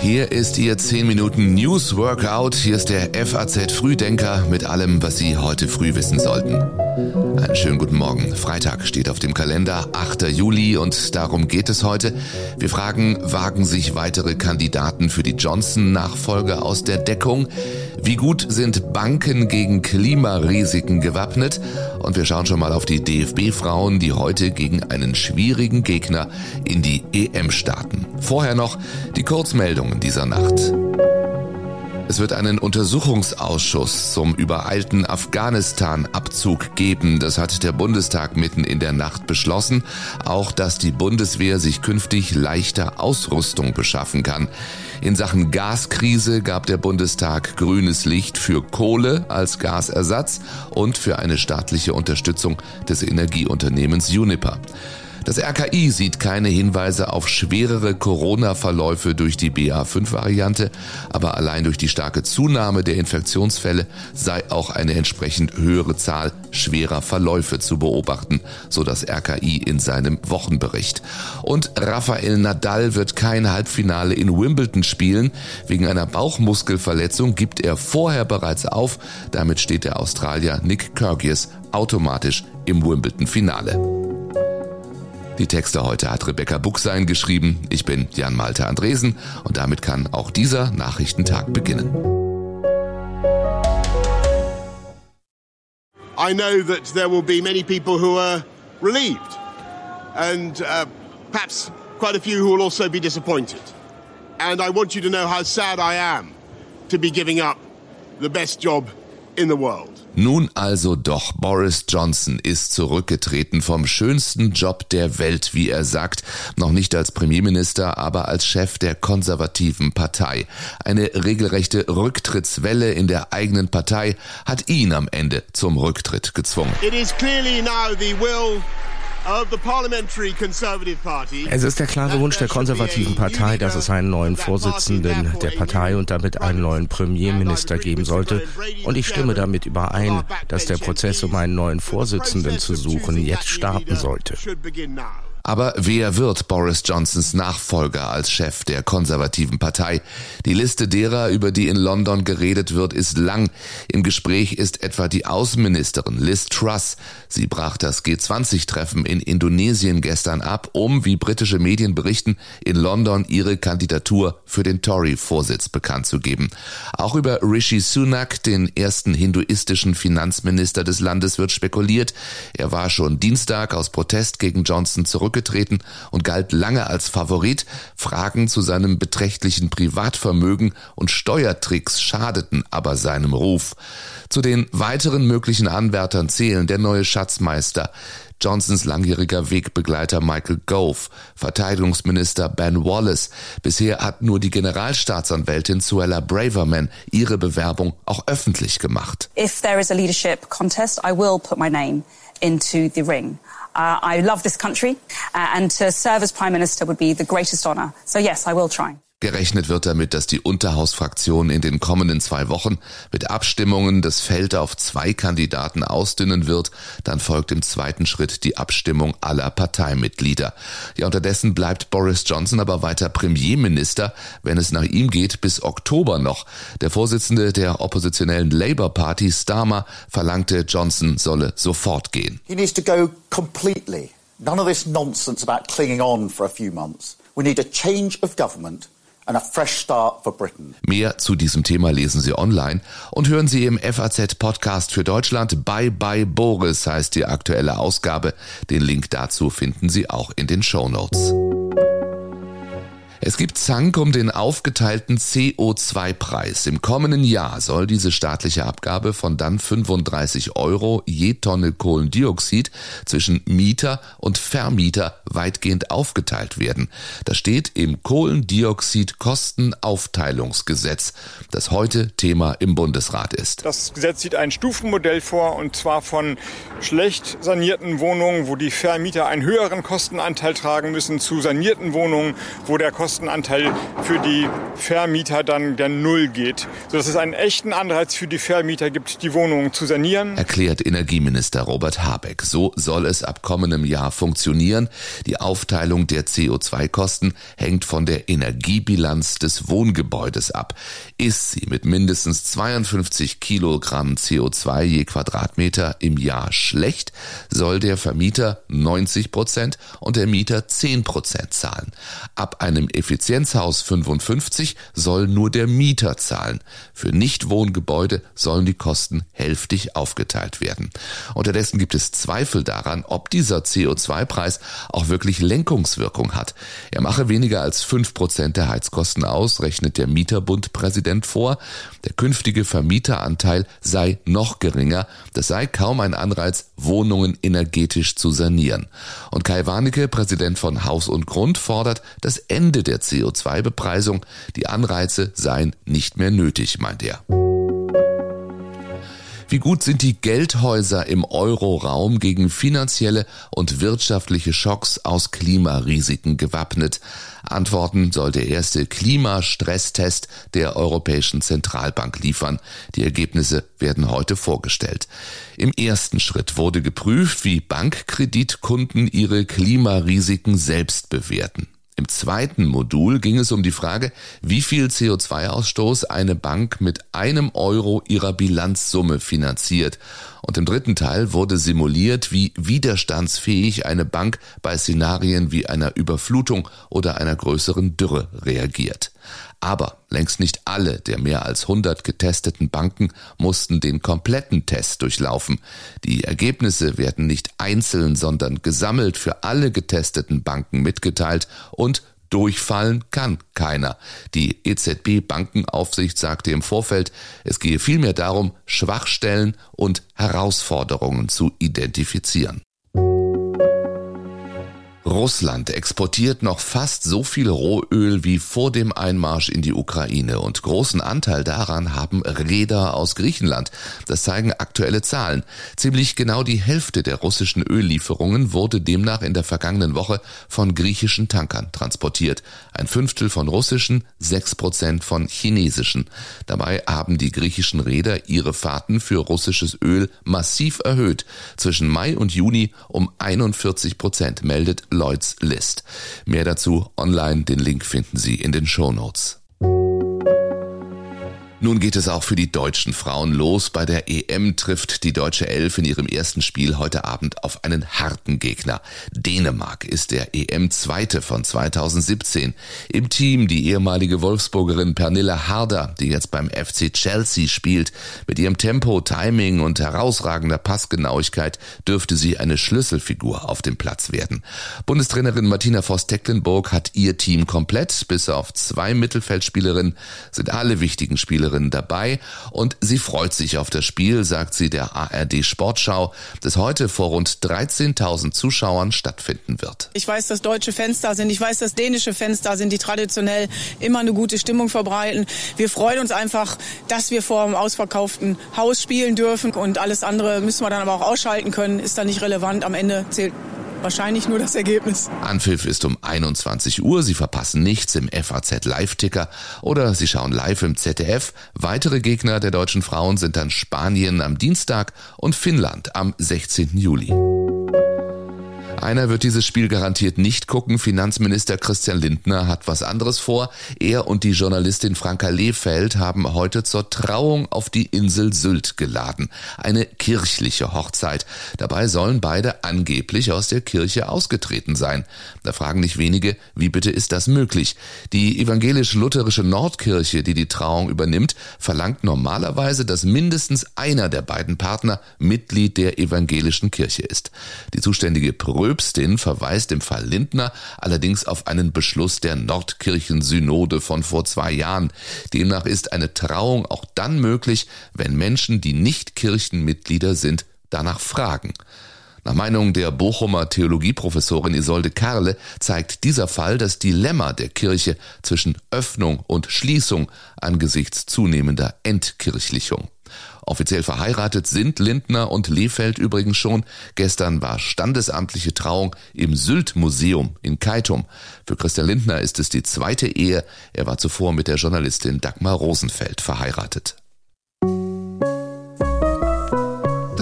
Hier ist Ihr 10 Minuten News Workout. Hier ist der FAZ Frühdenker mit allem, was Sie heute früh wissen sollten. Einen schönen guten Morgen. Freitag steht auf dem Kalender, 8. Juli und darum geht es heute. Wir fragen, wagen sich weitere Kandidaten für die Johnson-Nachfolge aus der Deckung? Wie gut sind Banken gegen Klimarisiken gewappnet? Und wir schauen schon mal auf die DFB-Frauen, die heute gegen einen schwierigen Gegner in die EM starten. Vorher noch die Kurzmeldungen dieser Nacht. Es wird einen Untersuchungsausschuss zum übereilten Afghanistan-Abzug geben. Das hat der Bundestag mitten in der Nacht beschlossen. Auch, dass die Bundeswehr sich künftig leichter Ausrüstung beschaffen kann. In Sachen Gaskrise gab der Bundestag grünes Licht für Kohle als Gasersatz und für eine staatliche Unterstützung des Energieunternehmens Uniper. Das RKI sieht keine Hinweise auf schwerere Corona-Verläufe durch die BA5-Variante, aber allein durch die starke Zunahme der Infektionsfälle sei auch eine entsprechend höhere Zahl schwerer Verläufe zu beobachten, so das RKI in seinem Wochenbericht. Und Rafael Nadal wird kein Halbfinale in Wimbledon spielen. Wegen einer Bauchmuskelverletzung gibt er vorher bereits auf. Damit steht der Australier Nick Kyrgios automatisch im Wimbledon-Finale. Die Texte heute hat Rebecca Buchsein geschrieben. Ich bin Jan Malte Andresen und damit kann auch dieser Nachrichtentag beginnen. I know that there will be many people who are relieved and uh, perhaps quite a few who will also be disappointed. And I want you to know how sad I am to be giving up the best job in the world. Nun also doch, Boris Johnson ist zurückgetreten vom schönsten Job der Welt, wie er sagt, noch nicht als Premierminister, aber als Chef der konservativen Partei. Eine regelrechte Rücktrittswelle in der eigenen Partei hat ihn am Ende zum Rücktritt gezwungen. It is clearly now the will es ist der klare Wunsch der konservativen Partei, dass es einen neuen Vorsitzenden der Partei und damit einen neuen Premierminister geben sollte. Und ich stimme damit überein, dass der Prozess, um einen neuen Vorsitzenden zu suchen, jetzt starten sollte. Aber wer wird Boris Johnsons Nachfolger als Chef der konservativen Partei? Die Liste derer, über die in London geredet wird, ist lang. Im Gespräch ist etwa die Außenministerin Liz Truss. Sie brach das G20-Treffen in Indonesien gestern ab, um, wie britische Medien berichten, in London ihre Kandidatur für den Tory-Vorsitz bekannt zu geben. Auch über Rishi Sunak, den ersten hinduistischen Finanzminister des Landes, wird spekuliert. Er war schon Dienstag aus Protest gegen Johnson zurück zurückgetreten und galt lange als Favorit. Fragen zu seinem beträchtlichen Privatvermögen und Steuertricks schadeten aber seinem Ruf. Zu den weiteren möglichen Anwärtern zählen der neue Schatzmeister, Johnsons langjähriger Wegbegleiter Michael Gove, Verteidigungsminister Ben Wallace. Bisher hat nur die Generalstaatsanwältin Suella Braverman ihre Bewerbung auch öffentlich gemacht. If there is a leadership contest, I will put my name into the ring. Uh, I love this country, uh, and to serve as Prime Minister would be the greatest honour. So, yes, I will try. Gerechnet wird damit, dass die Unterhausfraktion in den kommenden zwei Wochen mit Abstimmungen das Feld auf zwei Kandidaten ausdünnen wird. Dann folgt im zweiten Schritt die Abstimmung aller Parteimitglieder. Ja, unterdessen bleibt Boris Johnson aber weiter Premierminister, wenn es nach ihm geht, bis Oktober noch. Der Vorsitzende der oppositionellen Labour Party, Starmer, verlangte, Johnson solle sofort gehen. He needs to go completely. None of this nonsense about clinging on for a few months. We need a change of government Mehr zu diesem Thema lesen Sie online und hören Sie im FAZ Podcast für Deutschland. Bye bye Boris heißt die aktuelle Ausgabe. Den Link dazu finden Sie auch in den Show Notes. Es gibt Zank um den aufgeteilten CO2-Preis. Im kommenden Jahr soll diese staatliche Abgabe von dann 35 Euro je Tonne Kohlendioxid zwischen Mieter und Vermieter weitgehend aufgeteilt werden. Das steht im Kohlendioxid-Kostenaufteilungsgesetz, das heute Thema im Bundesrat ist. Das Gesetz sieht ein Stufenmodell vor und zwar von schlecht sanierten Wohnungen, wo die Vermieter einen höheren Kostenanteil tragen müssen, zu sanierten Wohnungen, wo der Kosten Kostenanteil für die Vermieter dann der Null geht, sodass es einen echten Anreiz für die Vermieter gibt, die Wohnungen zu sanieren. Erklärt Energieminister Robert Habeck. So soll es ab kommendem Jahr funktionieren. Die Aufteilung der CO2-Kosten hängt von der Energiebilanz des Wohngebäudes ab. Ist sie mit mindestens 52 Kilogramm CO2 je Quadratmeter im Jahr schlecht, soll der Vermieter 90 Prozent und der Mieter 10 Prozent zahlen. Ab einem Effizienzhaus 55 soll nur der Mieter zahlen. Für Nichtwohngebäude sollen die Kosten hälftig aufgeteilt werden. Unterdessen gibt es Zweifel daran, ob dieser CO2-Preis auch wirklich Lenkungswirkung hat. Er mache weniger als 5 Prozent der Heizkosten aus, rechnet der Mieterbundpräsident vor. Der künftige Vermieteranteil sei noch geringer. Das sei kaum ein Anreiz, Wohnungen energetisch zu sanieren. Und Kai Warnecke, Präsident von Haus und Grund, fordert das Ende der CO2-Bepreisung. Die Anreize seien nicht mehr nötig, meint er. Wie gut sind die Geldhäuser im Euroraum gegen finanzielle und wirtschaftliche Schocks aus Klimarisiken gewappnet? Antworten soll der erste Klimastresstest der Europäischen Zentralbank liefern. Die Ergebnisse werden heute vorgestellt. Im ersten Schritt wurde geprüft, wie Bankkreditkunden ihre Klimarisiken selbst bewerten. Im zweiten Modul ging es um die Frage, wie viel CO2-Ausstoß eine Bank mit einem Euro ihrer Bilanzsumme finanziert. Und im dritten Teil wurde simuliert, wie widerstandsfähig eine Bank bei Szenarien wie einer Überflutung oder einer größeren Dürre reagiert. Aber längst nicht alle der mehr als 100 getesteten Banken mussten den kompletten Test durchlaufen. Die Ergebnisse werden nicht einzeln, sondern gesammelt für alle getesteten Banken mitgeteilt und Durchfallen kann keiner. Die EZB Bankenaufsicht sagte im Vorfeld, es gehe vielmehr darum, Schwachstellen und Herausforderungen zu identifizieren. Russland exportiert noch fast so viel Rohöl wie vor dem Einmarsch in die Ukraine und großen Anteil daran haben Räder aus Griechenland. Das zeigen aktuelle Zahlen. Ziemlich genau die Hälfte der russischen Öllieferungen wurde demnach in der vergangenen Woche von griechischen Tankern transportiert. Ein Fünftel von russischen, sechs Prozent von chinesischen. Dabei haben die griechischen Räder ihre Fahrten für russisches Öl massiv erhöht. Zwischen Mai und Juni um 41 Prozent meldet Lloyds List. Mehr dazu online, den Link finden Sie in den Show Notes. Nun geht es auch für die deutschen Frauen los. Bei der EM trifft die deutsche Elf in ihrem ersten Spiel heute Abend auf einen harten Gegner. Dänemark ist der EM-Zweite von 2017. Im Team die ehemalige Wolfsburgerin Pernille Harder, die jetzt beim FC Chelsea spielt. Mit ihrem Tempo, Timing und herausragender Passgenauigkeit dürfte sie eine Schlüsselfigur auf dem Platz werden. Bundestrainerin Martina Voss-Tecklenburg hat ihr Team komplett. Bis auf zwei Mittelfeldspielerinnen sind alle wichtigen Spielerinnen Spielerin dabei und sie freut sich auf das Spiel, sagt sie der ARD Sportschau, das heute vor rund 13.000 Zuschauern stattfinden wird. Ich weiß, dass deutsche Fans da sind, ich weiß, dass dänische Fans da sind, die traditionell immer eine gute Stimmung verbreiten. Wir freuen uns einfach, dass wir vor einem ausverkauften Haus spielen dürfen und alles andere müssen wir dann aber auch ausschalten können, ist dann nicht relevant. Am Ende zählt wahrscheinlich nur das Ergebnis. Anpfiff ist um 21 Uhr. Sie verpassen nichts im FAZ Live-Ticker oder Sie schauen live im ZDF. Weitere Gegner der deutschen Frauen sind dann Spanien am Dienstag und Finnland am 16. Juli. Einer wird dieses Spiel garantiert nicht gucken. Finanzminister Christian Lindner hat was anderes vor. Er und die Journalistin Franka Lehfeld haben heute zur Trauung auf die Insel Sylt geladen. Eine kirchliche Hochzeit. Dabei sollen beide angeblich aus der Kirche ausgetreten sein. Da fragen nicht wenige, wie bitte ist das möglich? Die evangelisch-lutherische Nordkirche, die die Trauung übernimmt, verlangt normalerweise, dass mindestens einer der beiden Partner Mitglied der evangelischen Kirche ist. Die zuständige Prö Pröbstin verweist im Fall Lindner allerdings auf einen Beschluss der Nordkirchensynode von vor zwei Jahren. Demnach ist eine Trauung auch dann möglich, wenn Menschen, die nicht Kirchenmitglieder sind, danach fragen. Nach Meinung der Bochumer Theologieprofessorin Isolde Karle zeigt dieser Fall das Dilemma der Kirche zwischen Öffnung und Schließung angesichts zunehmender Entkirchlichung. Offiziell verheiratet sind Lindner und Lefeld übrigens schon. Gestern war standesamtliche Trauung im Sylt-Museum in Keitum. Für Christian Lindner ist es die zweite Ehe. Er war zuvor mit der Journalistin Dagmar Rosenfeld verheiratet.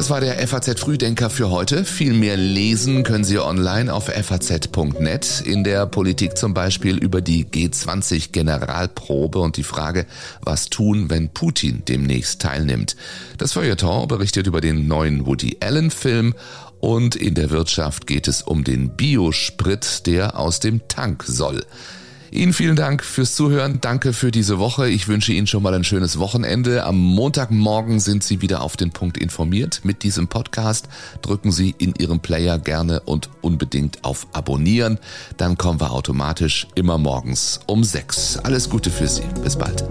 Das war der FAZ Frühdenker für heute. Viel mehr lesen können Sie online auf faz.net. In der Politik zum Beispiel über die G20 Generalprobe und die Frage, was tun, wenn Putin demnächst teilnimmt. Das Feuilleton berichtet über den neuen Woody Allen Film und in der Wirtschaft geht es um den Biosprit, der aus dem Tank soll. Ihnen vielen Dank fürs Zuhören. Danke für diese Woche. Ich wünsche Ihnen schon mal ein schönes Wochenende. Am Montagmorgen sind Sie wieder auf den Punkt informiert mit diesem Podcast. Drücken Sie in Ihrem Player gerne und unbedingt auf Abonnieren. Dann kommen wir automatisch immer morgens um sechs. Alles Gute für Sie. Bis bald.